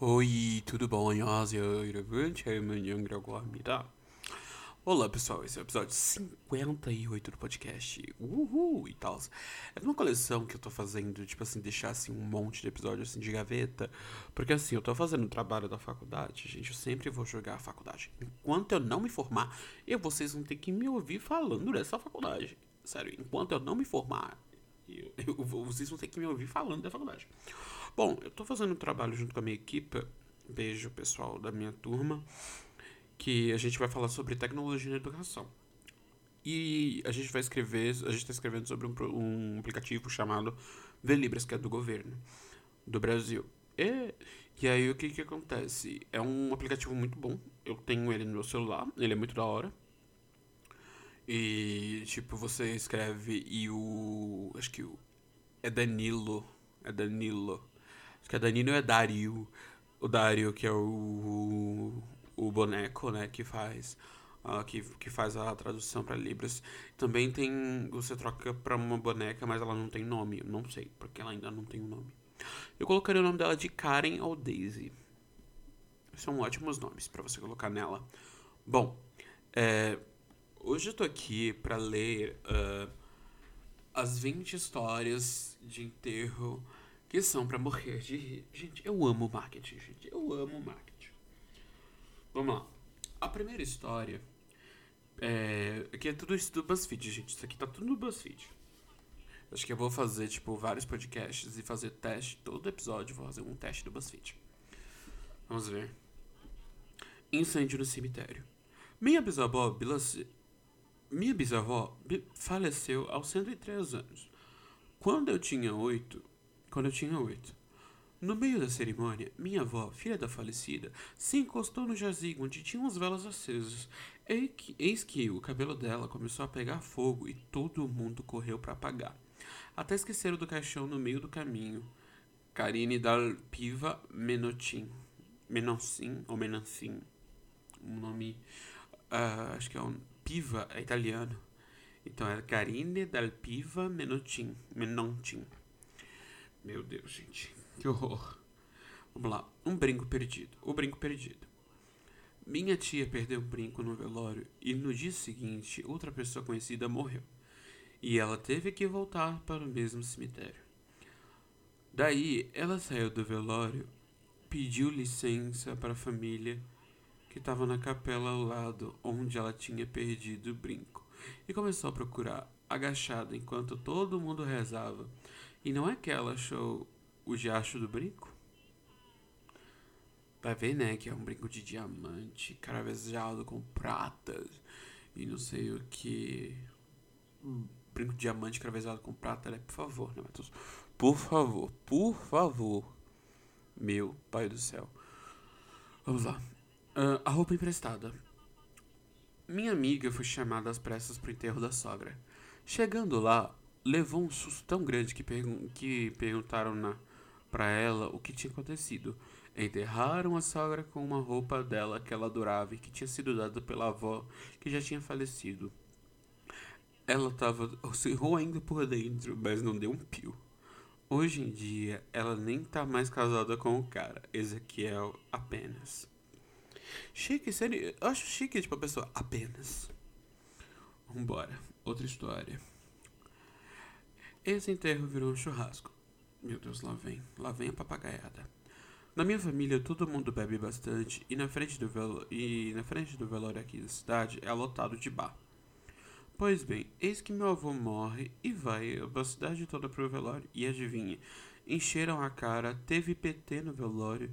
Oi, tudo bom? 안녕하세요, 여러분. 저는 영이라고 합니다. Olá, pessoal. Esse é o episódio 58 do podcast. Uhul e tal. É uma coleção que eu tô fazendo, tipo assim, deixar assim um monte de episódios assim de gaveta. Porque assim, eu tô fazendo o trabalho da faculdade, gente. Eu sempre vou jogar a faculdade. Enquanto eu não me formar, eu, vocês vão ter que me ouvir falando dessa faculdade. Sério, enquanto eu não me formar, eu, eu, vocês vão ter que me ouvir falando da faculdade. Bom, eu tô fazendo um trabalho junto com a minha equipe. Beijo, pessoal da minha turma. Que a gente vai falar sobre tecnologia na educação. E a gente vai escrever, a gente está escrevendo sobre um, um, aplicativo chamado Velibras, que é do governo do Brasil. E, e aí o que que acontece? É um aplicativo muito bom. Eu tenho ele no meu celular, ele é muito da hora. E tipo, você escreve e o. Acho que o. É Danilo. É Danilo. Que é Danilo é Dario. O Dario, que é o. O boneco, né? Que faz. Uh, que, que faz a tradução para Libras. Também tem. Você troca pra uma boneca, mas ela não tem nome. Não sei, porque ela ainda não tem um nome. Eu colocaria o nome dela de Karen ou Daisy. São ótimos nomes para você colocar nela. Bom, é, hoje eu tô aqui para ler uh, as 20 histórias de enterro que são para morrer de rir. Gente, eu amo marketing, gente. Eu amo marketing. Vamos lá. A primeira história é. Aqui é tudo isso do BuzzFeed, gente. Isso aqui tá tudo no BuzzFeed. Acho que eu vou fazer, tipo, vários podcasts e fazer teste. Todo episódio vou fazer um teste do BuzzFeed. Vamos ver. Incêndio no cemitério. Minha bisavó, minha bisavó faleceu aos 103 anos. Quando eu tinha oito, quando eu tinha oito. No meio da cerimônia, minha avó, filha da falecida, se encostou no jazigo onde tinham as velas acesas. Eis que o cabelo dela começou a pegar fogo e todo mundo correu para apagar. Até esqueceram do caixão no meio do caminho. Karine dal Piva Menotin. Menoncin ou Menancin. Um nome. Uh, acho que é um. Piva é italiano. Então é Karine dal Piva Menotin. Menontin. Meu Deus, gente. Que horror. Vamos lá. Um brinco perdido. O brinco perdido. Minha tia perdeu o brinco no velório e no dia seguinte outra pessoa conhecida morreu. E ela teve que voltar para o mesmo cemitério. Daí ela saiu do velório, pediu licença para a família que estava na capela ao lado onde ela tinha perdido o brinco e começou a procurar, agachada enquanto todo mundo rezava e não é que ela achou o diacho do brinco? Vai ver, né, que é um brinco de diamante, cravejado com pratas e não sei o que. Um brinco de diamante cravejado com prata, né? Por favor, né, Matheus? Por favor, por favor. Meu pai do céu. Vamos lá. Uh, a roupa emprestada. Minha amiga foi chamada às pressas pro enterro da sogra. Chegando lá, levou um susto tão grande que, pergun que perguntaram na, pra ela o que tinha acontecido. Enterraram a sogra com uma roupa dela que ela adorava e que tinha sido dada pela avó que já tinha falecido. Ela estava se roendo por dentro, mas não deu um pio. Hoje em dia, ela nem tá mais casada com o cara, Ezequiel apenas. Chique, sério, eu acho chique, tipo, a pessoa apenas. Vambora, outra história. Esse enterro virou um churrasco. Meu Deus, lá vem. Lá vem a papagaiada. Na minha família, todo mundo bebe bastante e na frente do, velo... e na frente do velório aqui da cidade é lotado de bar. Pois bem, eis que meu avô morre e vai a cidade toda pro velório. E adivinha, encheram a cara, teve PT no velório,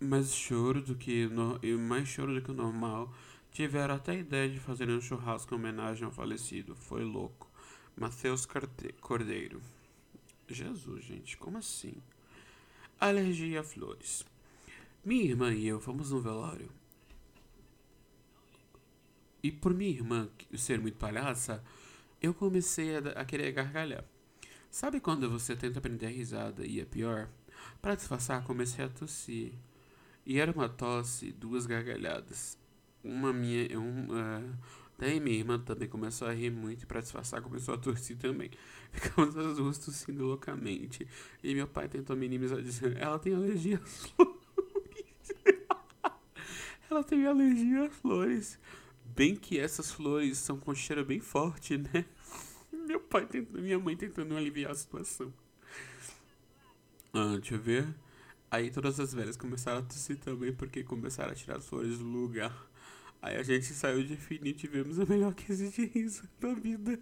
mais choro do que no... mais choro do que o normal. Tiveram até a ideia de fazer um churrasco em homenagem ao falecido. Foi louco. Matheus Cordeiro. Jesus, gente, como assim? Alergia a flores. Minha irmã e eu fomos no velório. E por minha irmã ser muito palhaça, eu comecei a, a querer gargalhar. Sabe quando você tenta prender a risada e é pior? Para disfarçar, comecei a tossir. E era uma tosse, duas gargalhadas. Uma minha, um, uh, Daí minha irmã também começou a rir muito e pra disfarçar começou a torcer também. Ficamos as duas tossindo loucamente. E meu pai tentou minimizar dizendo, ela tem alergia às flores. ela tem alergia às flores. Bem que essas flores são com cheiro bem forte, né? Meu pai tentando, minha mãe tentando aliviar a situação. Ah, deixa eu ver. Aí todas as velhas começaram a tossir também porque começaram a tirar as flores do lugar. Aí a gente saiu de e tivemos a melhor crise de riso da vida.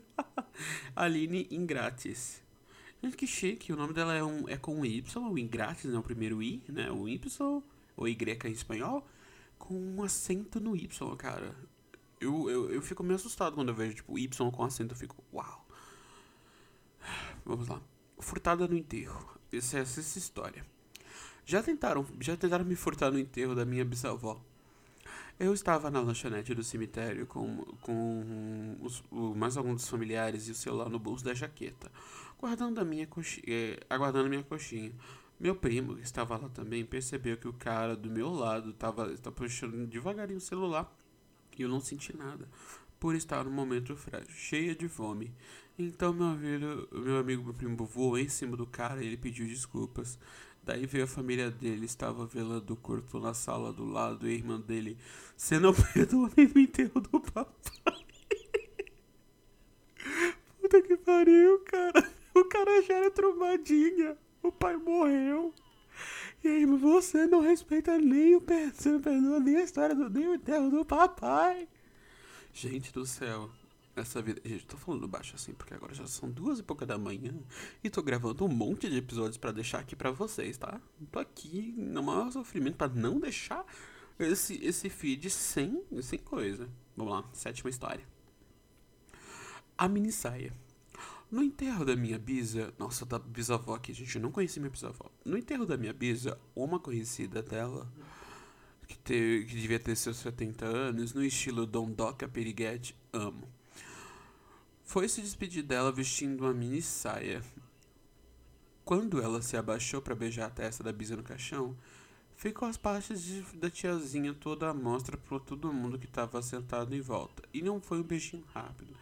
Aline Ingratis. Gente, que chique. O nome dela é, um, é com Y, o Ingratis, né? O primeiro I, né? O Y, ou Y em espanhol, com um acento no Y, cara. Eu, eu, eu fico meio assustado quando eu vejo, tipo, Y com acento. Eu fico, uau. Vamos lá. Furtada no enterro. Essa é essa história. Já tentaram, já tentaram me furtar no enterro da minha bisavó. Eu estava na lanchonete do cemitério com, com os, o, mais alguns dos familiares e o celular no bolso da jaqueta, guardando a minha eh, aguardando a minha coxinha. Meu primo, que estava lá também, percebeu que o cara do meu lado estava puxando devagarinho o celular e eu não senti nada, por estar no momento frágil, cheia de fome. Então meu amigo, meu amigo, meu primo voou em cima do cara e ele pediu desculpas. Daí veio a família dele, estava velando o corpo na sala do lado e a irmã dele. Você não perdoa nem o enterro do papai. Puta que pariu, cara. O cara já era trombadinha. O pai morreu. E aí, você não respeita nem o não perdoa nem a história do nem o enterro do papai. Gente do céu essa vida. Gente, tô falando baixo assim porque agora já são duas e pouca da manhã e tô gravando um monte de episódios para deixar aqui para vocês, tá? Tô aqui no maior sofrimento para não deixar esse, esse feed sem, sem coisa. Vamos lá, sétima história. A mini saia. No enterro da minha bisa, nossa, da bisavó aqui, gente, eu não conheci minha bisavó. No enterro da minha bisa, uma conhecida dela, que, te, que devia ter seus 70 anos, no estilo Don Doca Periguete, amo foi se despedir dela vestindo uma mini saia. Quando ela se abaixou para beijar a testa da Bisa no caixão, ficou as partes de, da tiazinha toda à mostra para todo mundo que estava sentado em volta. E não foi um beijinho rápido.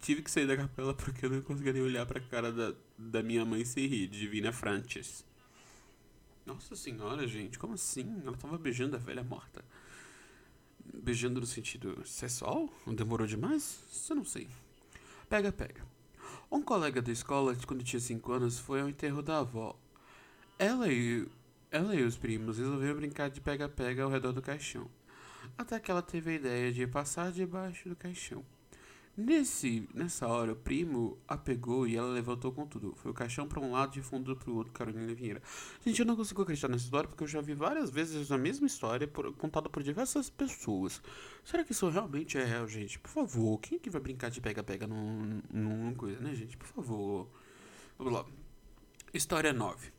Tive que sair da capela porque eu não conseguia nem olhar para a cara da, da minha mãe se rir, Divina Frances. Nossa senhora, gente, como assim? Ela estava beijando a velha morta. Beijando no sentido sexual? Demorou demais? Isso eu não sei. Pega, pega. Um colega da escola, quando tinha 5 anos, foi ao enterro da avó. Ela e, ela e os primos resolveram brincar de pega-pega ao redor do caixão. Até que ela teve a ideia de passar debaixo do caixão. Nesse, nessa hora, o primo a pegou e ela levantou com tudo. Foi o caixão para um lado e fundo para o outro, Carolina Vieira. Gente, eu não consigo acreditar nessa história porque eu já vi várias vezes a mesma história por, contada por diversas pessoas. Será que isso realmente é real, gente? Por favor, quem é que vai brincar de pega-pega num, num coisa, né, gente? Por favor. Vamos lá. História 9.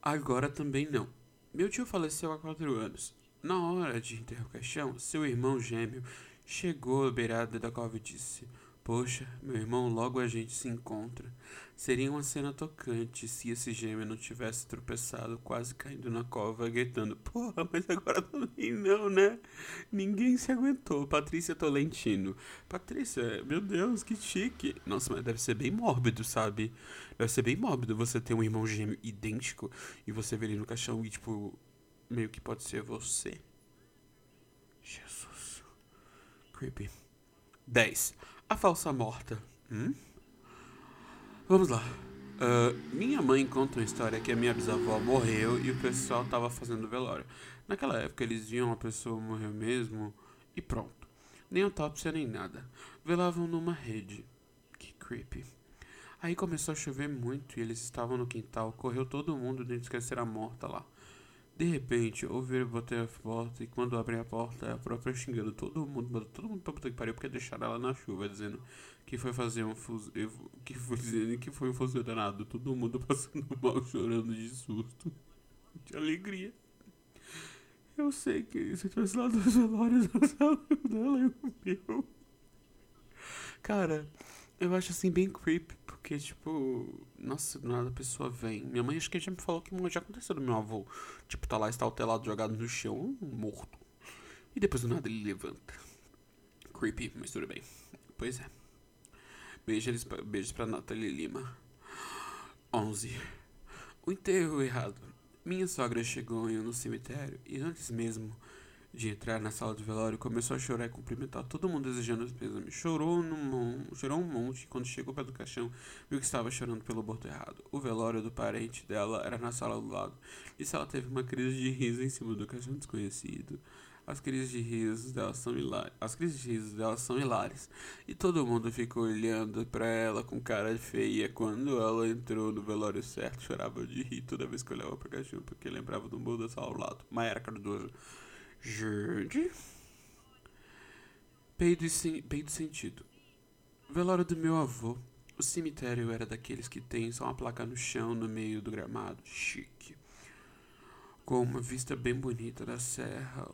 Agora também não. Meu tio faleceu há 4 anos. Na hora de enterrar o caixão, seu irmão gêmeo Chegou à beirada da cova e disse: Poxa, meu irmão, logo a gente se encontra. Seria uma cena tocante se esse gêmeo não tivesse tropeçado, quase caindo na cova, gritando: Porra, mas agora também não, né? Ninguém se aguentou. Patrícia Tolentino. Patrícia, meu Deus, que chique. Nossa, mas deve ser bem mórbido, sabe? Deve ser bem mórbido você ter um irmão gêmeo idêntico e você ver ele no caixão e, tipo, meio que pode ser você. Jesus. Creepy. 10. A falsa morta. Hum? Vamos lá. Uh, minha mãe conta uma história que a minha bisavó morreu e o pessoal tava fazendo velório. Naquela época eles viam uma pessoa morrer mesmo e pronto. Nem autópsia nem nada. Velavam numa rede. Que creepy. Aí começou a chover muito e eles estavam no quintal. Correu todo mundo de esquecer a morta lá. De repente, ouviram bater a porta e quando abrem a porta é a própria xingando todo mundo, todo mundo pra puta que pariu porque deixaram ela na chuva, dizendo que foi fazer um fuzil, que foi dizendo que foi um fuzil danado, todo mundo passando mal, chorando de susto, de alegria. Eu sei que se tivesse lá dois velórios na sala dela e o meu. Cara, eu acho assim bem creepy, porque, tipo, nossa, do nada a pessoa vem. Minha mãe acho que já me falou que já aconteceu do meu avô. Tipo, tá lá está telado jogado no chão, morto. E depois do nada ele levanta. creepy, mas tudo bem. Pois é. Beijos, beijos pra Nathalie Lima. 11. O enterro errado. Minha sogra chegou no cemitério e antes mesmo de entrar na sala de velório, começou a chorar e cumprimentar todo mundo desejando os pêsames. Chorou, num, chorou um monte quando chegou perto do caixão, viu que estava chorando pelo aborto errado. O velório do parente dela era na sala do lado. E ela teve uma crise de riso em cima do caixão desconhecido. As crises de risos dela são hilárias. As crises de risos dela são hilárias. E todo mundo ficou olhando para ela com cara feia. Quando ela entrou no velório certo, chorava de rir toda vez que olhava para o caixão, porque lembrava do mundo da sala ao lado. Maera Cardoso. Jurde. Peido, e peido sentido. Velório do meu avô. O cemitério era daqueles que tem só uma placa no chão no meio do gramado. Chique. Com uma vista bem bonita da serra.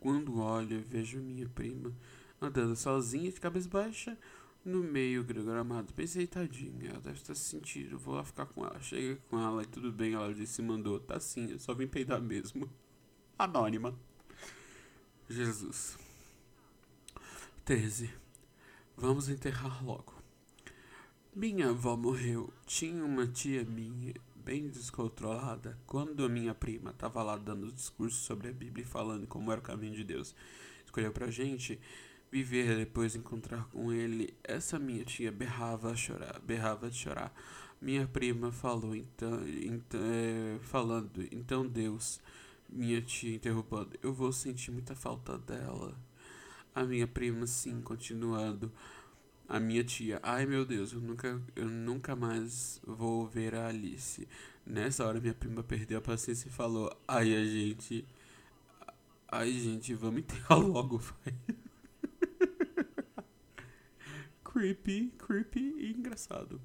Quando olho, vejo minha prima andando sozinha de cabeça baixa no meio do gramado. Pensei, tadinha, ela deve estar se sentindo. Vou lá ficar com ela. Cheguei com ela e tudo bem. Ela disse: mandou. Tá sim, eu só vim peidar mesmo. Anônima. Jesus. 13. Vamos enterrar logo. Minha avó morreu. Tinha uma tia minha, bem descontrolada, quando minha prima estava lá dando discurso sobre a Bíblia e falando como era o caminho de Deus. Escolheu pra gente viver depois encontrar com ele. Essa minha tia berrava a chorar, berrava de chorar. Minha prima falou então, então é, falando, então Deus minha tia interrompendo. Eu vou sentir muita falta dela. A minha prima, sim, continuando. A minha tia, ai meu Deus, eu nunca, eu nunca mais vou ver a Alice. Nessa hora minha prima perdeu a paciência e falou, ai a gente. Ai gente, vamos enterrar logo, vai. creepy, creepy e engraçado.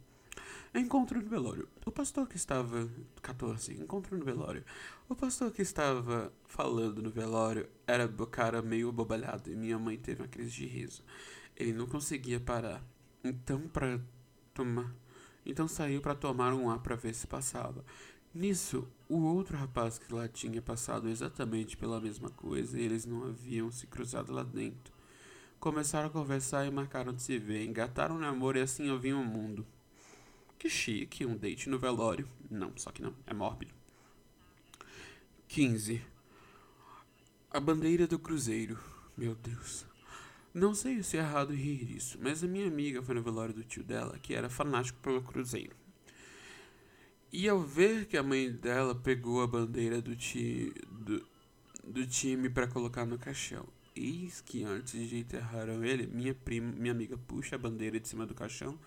Encontro no velório. O pastor que estava. 14. Encontro no velório. O pastor que estava falando no velório era o cara meio abobalhado e minha mãe teve uma crise de riso. Ele não conseguia parar. Então, para tomar. Então saiu para tomar um ar para ver se passava. Nisso, o outro rapaz que lá tinha passado exatamente pela mesma coisa e eles não haviam se cruzado lá dentro. Começaram a conversar e marcaram de se ver, engataram um namoro e assim ouviam o mundo. Que chique, um date no velório. Não, só que não, é mórbido. 15. A bandeira do cruzeiro. Meu Deus. Não sei se é errado rir disso, mas a minha amiga foi no velório do tio dela, que era fanático pelo cruzeiro. E ao ver que a mãe dela pegou a bandeira do, ti, do, do time para colocar no caixão, eis que antes de enterraram ele, minha prima, minha amiga puxa a bandeira de cima do caixão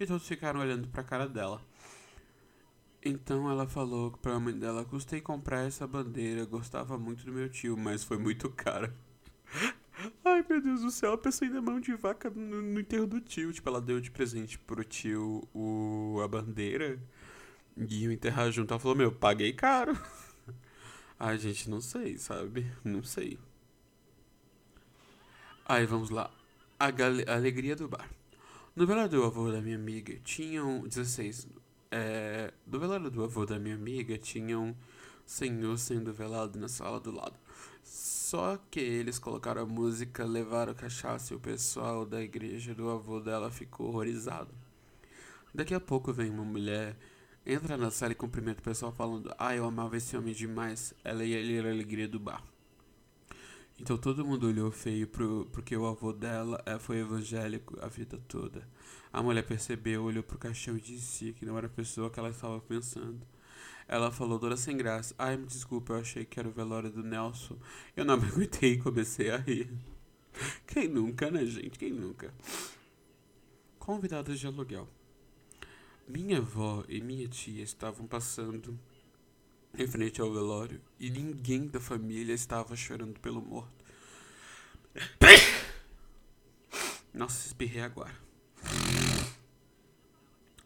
e todos ficaram olhando para a cara dela. Então ela falou para a mãe dela: Custei comprar essa bandeira, gostava muito do meu tio, mas foi muito cara. Ai meu Deus do céu, a pessoa ainda é mão de vaca no, no, enterro do tio. Tipo, ela deu de presente pro tio o, a bandeira e iam enterrar junto. Ela falou: Meu, paguei caro. Ai, gente, não sei, sabe? Não sei. Aí vamos lá. A alegria do bar. No velório do avô da minha amiga tinham 16. É, do velório do avô da minha amiga tinha um senhor sendo velado na sala do lado. Só que eles colocaram a música, levaram cachaça e o pessoal da igreja do avô dela ficou horrorizado. Daqui a pouco vem uma mulher, entra na sala e cumprimenta o pessoal falando: Ah, eu amava esse homem demais. Ela e ele era a alegria do bar. Então todo mundo olhou feio pro, porque o avô dela é, foi evangélico a vida toda. A mulher percebeu, olhou pro caixão e disse que não era a pessoa que ela estava pensando. Ela falou toda sem graça. Ai, me desculpa, eu achei que era o velório do Nelson. Eu não me aguentei e comecei a rir. Quem nunca, né, gente? Quem nunca? Convidadas de aluguel. Minha avó e minha tia estavam passando em frente ao velório e ninguém da família estava chorando pelo morto. Nossa, espirrei agora.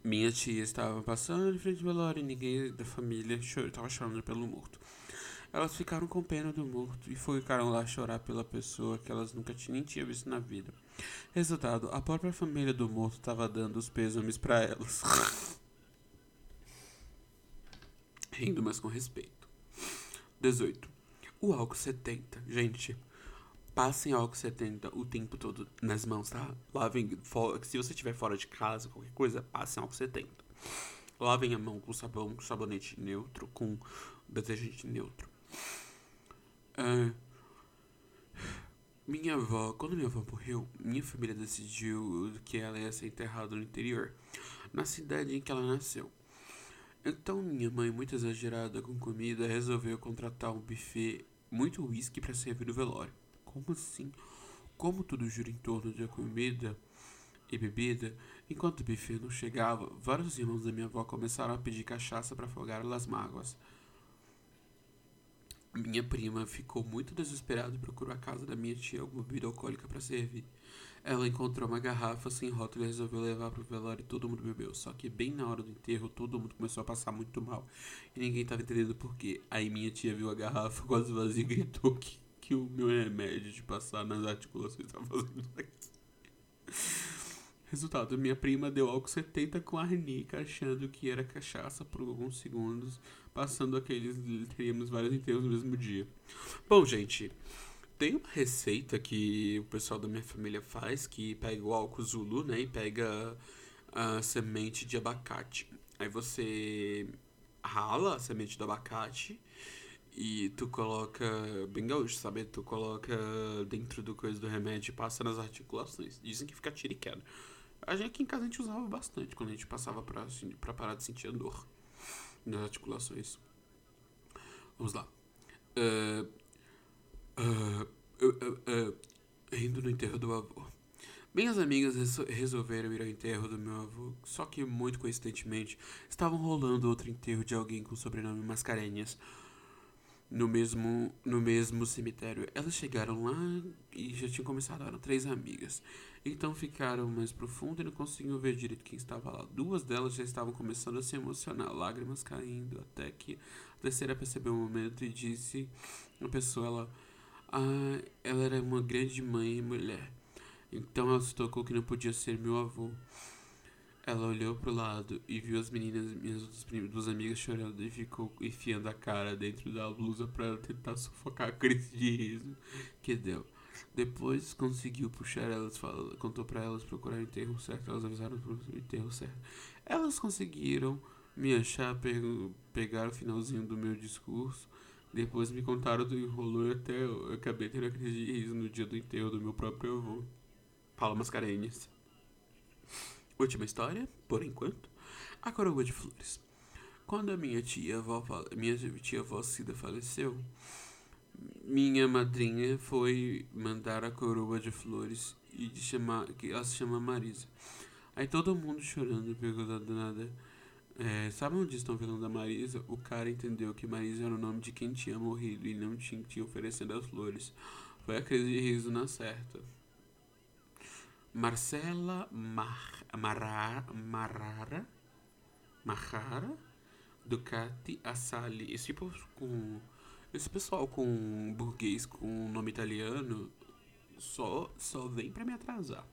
Minha tia estava passando em frente ao velório e ninguém da família estava chorando pelo morto. Elas ficaram com pena do morto e ficaram lá chorar pela pessoa que elas nunca nem tinham visto na vida. Resultado, a própria família do morto estava dando os pêsames para elas. rindo, mas com respeito. 18. O álcool 70. Gente, Passem álcool 70 o tempo todo nas mãos, tá? Lavem. Se você estiver fora de casa, qualquer coisa, passem álcool 70. Lavem a mão com sabão, com sabonete neutro, com detergente neutro. Minha avó, quando minha avó morreu, minha família decidiu que ela ia ser enterrada no interior, na cidade em que ela nasceu. Então minha mãe, muito exagerada com comida, resolveu contratar um buffet muito whisky para servir no velório. Como assim? Como tudo gira em torno de comida e bebida, enquanto o buffet não chegava, vários irmãos da minha avó começaram a pedir cachaça para afogar as mágoas. Minha prima ficou muito desesperada e procurou a casa da minha tia alguma bebida alcoólica para servir. Ela encontrou uma garrafa sem rótulo e resolveu levar pro velório e todo mundo bebeu. Só que bem na hora do enterro, todo mundo começou a passar muito mal. E ninguém tava entendendo por quê. Aí minha tia viu a garrafa quase vazia e gritou que, que o meu remédio de passar nas articulações estava fazendo isso. Resultado, minha prima deu álcool 70 com arnica, achando que era cachaça por alguns segundos, passando aqueles, teríamos vários enterros no mesmo dia. Bom, gente, tem uma receita que o pessoal da minha família faz, que pega o álcool Zulu, né, e pega a semente de abacate. Aí você rala a semente do abacate e tu coloca, bem gaúcho, sabe? Tu coloca dentro do coisa do remédio e passa nas articulações. Dizem que fica tiro e queda. A gente aqui em casa a gente usava bastante quando a gente passava pra, assim, pra parar de sentir a dor nas articulações. Vamos lá. Uh, Uh, uh, uh, indo no enterro do avô. Minhas amigas resolveram ir ao enterro do meu avô, só que muito coincidentemente estavam rolando outro enterro de alguém com o sobrenome Mascarenhas no mesmo, no mesmo cemitério. Elas chegaram lá e já tinham começado, eram três amigas. Então ficaram mais profundo e não conseguiam ver direito quem estava lá. Duas delas já estavam começando a se emocionar, lágrimas caindo, até que a terceira percebeu o momento e disse: a pessoa, ela ah, ela era uma grande mãe e mulher. Então ela se tocou que não podia ser meu avô. Ela olhou pro lado e viu as meninas, minhas duas amigas chorando e ficou enfiando a cara dentro da blusa para tentar sufocar a crise de riso que deu. Depois conseguiu puxar elas, falou, contou para elas procurar o enterro certo, elas avisaram pro enterro certo. Elas conseguiram me achar, pegar o finalzinho do meu discurso depois me contaram do enrolo e até eu acabei tendo a crise de riso no dia do enterro do meu próprio avô. Paulo Mascarenhas. Última história, por enquanto. A coroa de flores. Quando a minha tia avó, minha tia avó Cida faleceu, minha madrinha foi mandar a coroa de flores e de chamar, que ela se chama Marisa. Aí todo mundo chorando, perguntando nada é, sabe onde estão falando da Marisa? O cara entendeu que Marisa era o nome de quem tinha morrido e não tinha, tinha oferecendo as flores. Foi a crise de riso na certa. Marcela Mar, Marara, Marara, Marara, Ducati, Assali. Esse tipo com. Esse pessoal com burguês com nome italiano só, só vem pra me atrasar.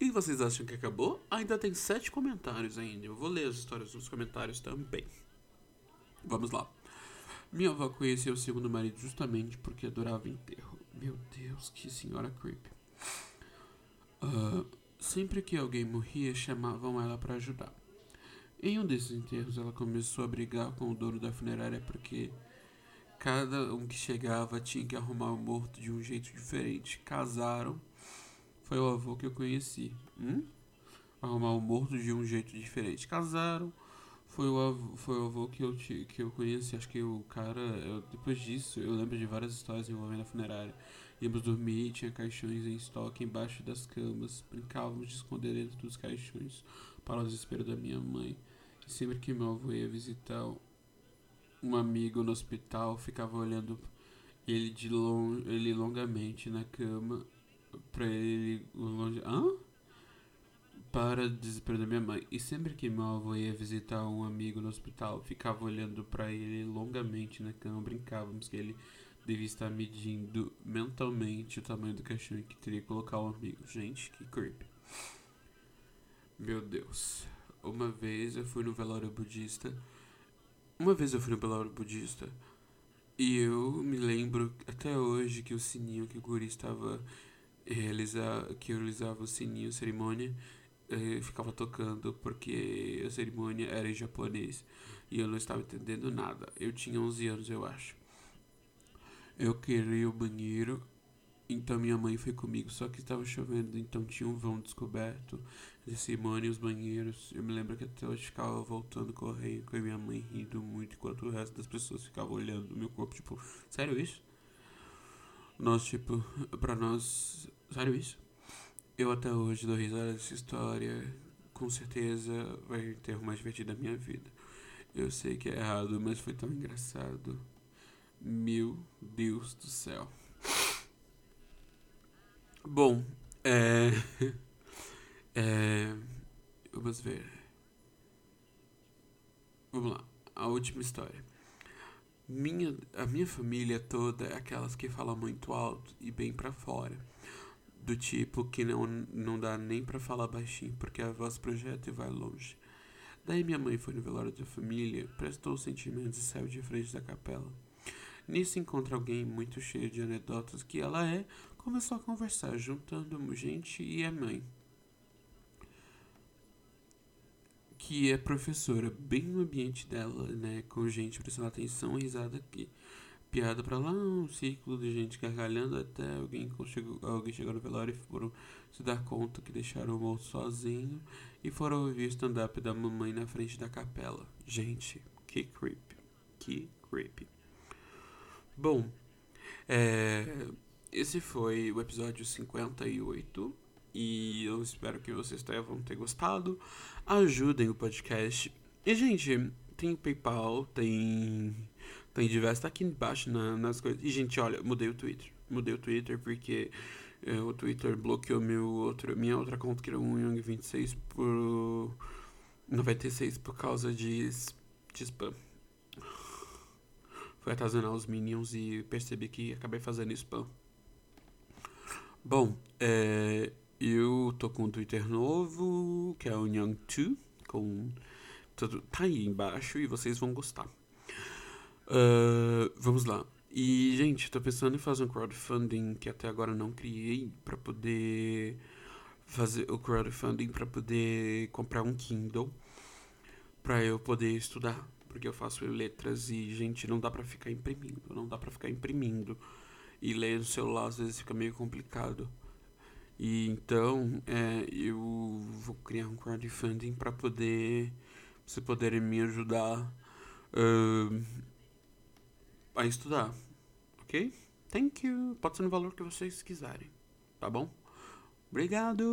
E vocês acham que acabou? Ainda tem sete comentários ainda. Eu vou ler as histórias nos comentários também. Vamos lá. Minha avó conheceu o segundo marido justamente porque adorava enterro. Meu Deus, que senhora creepy. Uh, sempre que alguém morria, chamavam ela para ajudar. Em um desses enterros, ela começou a brigar com o dono da funerária porque cada um que chegava tinha que arrumar o morto de um jeito diferente. Casaram foi o avô que eu conheci. Hum? Arrumar o morto de um jeito diferente. Casaram. Foi o avô, foi o avô que, eu, que eu conheci. Acho que o cara. Eu, depois disso, eu lembro de várias histórias envolvendo a funerária. Íamos dormir, tinha caixões em estoque embaixo das camas. Brincávamos de esconder dentro dos caixões para o desespero da minha mãe. E sempre que meu avô ia visitar um amigo no hospital, ficava olhando ele de long, ele longamente na cama pra ele longe. Hã? Para o desespero da minha mãe. E sempre que meu avô ia visitar um amigo no hospital, ficava olhando para ele longamente na cama. Brincávamos que ele devia estar medindo mentalmente o tamanho do caixão que teria que colocar o amigo. Gente, que creepy. Meu Deus. Uma vez eu fui no velório budista. Uma vez eu fui no velório budista E eu me lembro até hoje que o sininho que o guri estava realizar, que eu realizava o sininho, cerimônia, eh, ficava tocando porque a cerimônia era em japonês e eu não estava entendendo nada. Eu tinha 11 anos, eu acho. Eu queria o banheiro, então minha mãe foi comigo, só que estava chovendo, então tinha um vão descoberto de cerimônia e os banheiros. Eu me lembro que até hoje ficava voltando correndo com a minha mãe rindo muito, enquanto o resto das pessoas ficavam olhando o meu corpo, tipo, sério isso? Nós, tipo, pra nós, sério isso? Eu até hoje dou risada dessa história, com certeza vai ter o mais divertido da minha vida. Eu sei que é errado, mas foi tão engraçado. Meu Deus do céu. Bom, é. É. Vamos ver. Vamos lá. A última história. Minha, a minha família toda é aquelas que falam muito alto e bem para fora. Do tipo que não, não dá nem para falar baixinho, porque a voz projeta e vai longe. Daí minha mãe foi no velório da família, prestou os sentimentos e saiu de frente da capela. Nisso encontra alguém muito cheio de anedotas que ela é, começou a conversar, juntando gente e a mãe. Que é professora, bem no ambiente dela, né? Com gente prestando atenção, risada aqui. Piada pra lá, um ciclo de gente gargalhando até alguém chegou, alguém chegou no velório e foram se dar conta que deixaram o moço sozinho e foram ouvir o stand-up da mamãe na frente da capela. Gente, que creepy. Que creepy. Bom, é, esse foi o episódio 58 e eu espero que vocês tenham ter gostado. Ajudem o podcast. E, gente, tem PayPal, tem. Tem diversos. Tá aqui embaixo na, nas coisas. E, gente, olha, mudei o Twitter. Mudei o Twitter porque é, o Twitter bloqueou meu outro, minha outra conta, que era o Young26, por 96 por causa de, de spam fui atazanar os Minions e percebi que acabei fazendo spam. Bom, é, eu tô com um Twitter novo, que é o Young2, com tudo, tá aí embaixo e vocês vão gostar. Uh, vamos lá. E, gente, tô pensando em fazer um crowdfunding que até agora não criei para poder fazer o crowdfunding para poder comprar um Kindle para eu poder estudar porque eu faço letras e, gente, não dá para ficar imprimindo, não dá para ficar imprimindo. E ler no celular às vezes fica meio complicado. E então, é, eu vou criar um crowdfunding para poder você poderem me ajudar uh, a estudar, ok? Thank you. Pode ser no valor que vocês quiserem, tá bom? Obrigado.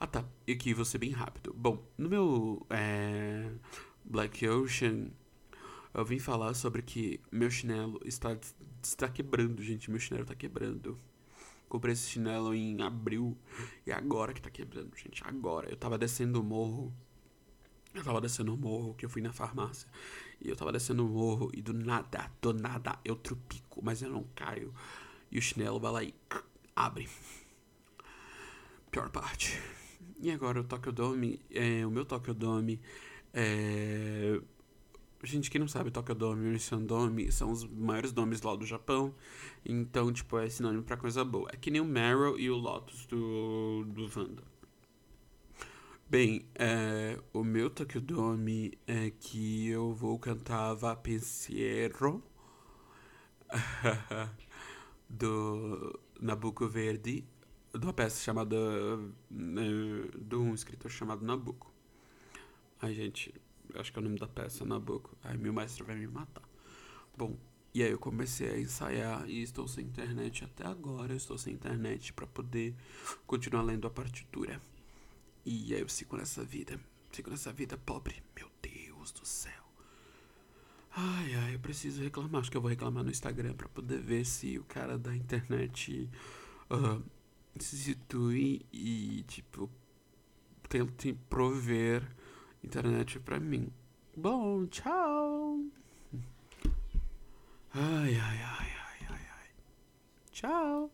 Ah tá, e aqui vou ser bem rápido. Bom, no meu é, Black Ocean, eu vim falar sobre que meu chinelo está, está quebrando, gente. Meu chinelo está quebrando. Comprei esse chinelo em abril e agora que tá quebrando, gente. Agora. Eu tava descendo o morro. Eu tava descendo o morro, que eu fui na farmácia. E eu tava descendo o morro e do nada, do nada, eu trupico, mas eu não caio. E o chinelo vai lá e abre. Pior parte. E agora o Tokyo Dome, é, o meu Tokyo Dome é... Gente, quem não sabe, Tokyo Dome e Ocean Dome são os maiores domes lá do Japão. Então, tipo, é sinônimo pra coisa boa. É que nem o Meryl e o Lotus do, do Wanda. Bem, é, o meu Tokyo Dome é que eu vou cantar Va Pensiero do Nabucco Verde de uma peça chamada. Né, de um escritor chamado Nabucco. Ai, gente, acho que é o nome da peça, Nabucco. Ai, meu mestre vai me matar. Bom, e aí eu comecei a ensaiar e estou sem internet até agora. estou sem internet para poder continuar lendo a partitura. E aí eu sigo nessa vida. Sigo nessa vida pobre. Meu Deus do céu. Ai, ai, eu preciso reclamar. Acho que eu vou reclamar no Instagram para poder ver se o cara da internet. Uh, se situe e, tipo, tente prover internet pra mim. Bom, tchau! Ai, ai, ai, ai, ai, ai. Tchau!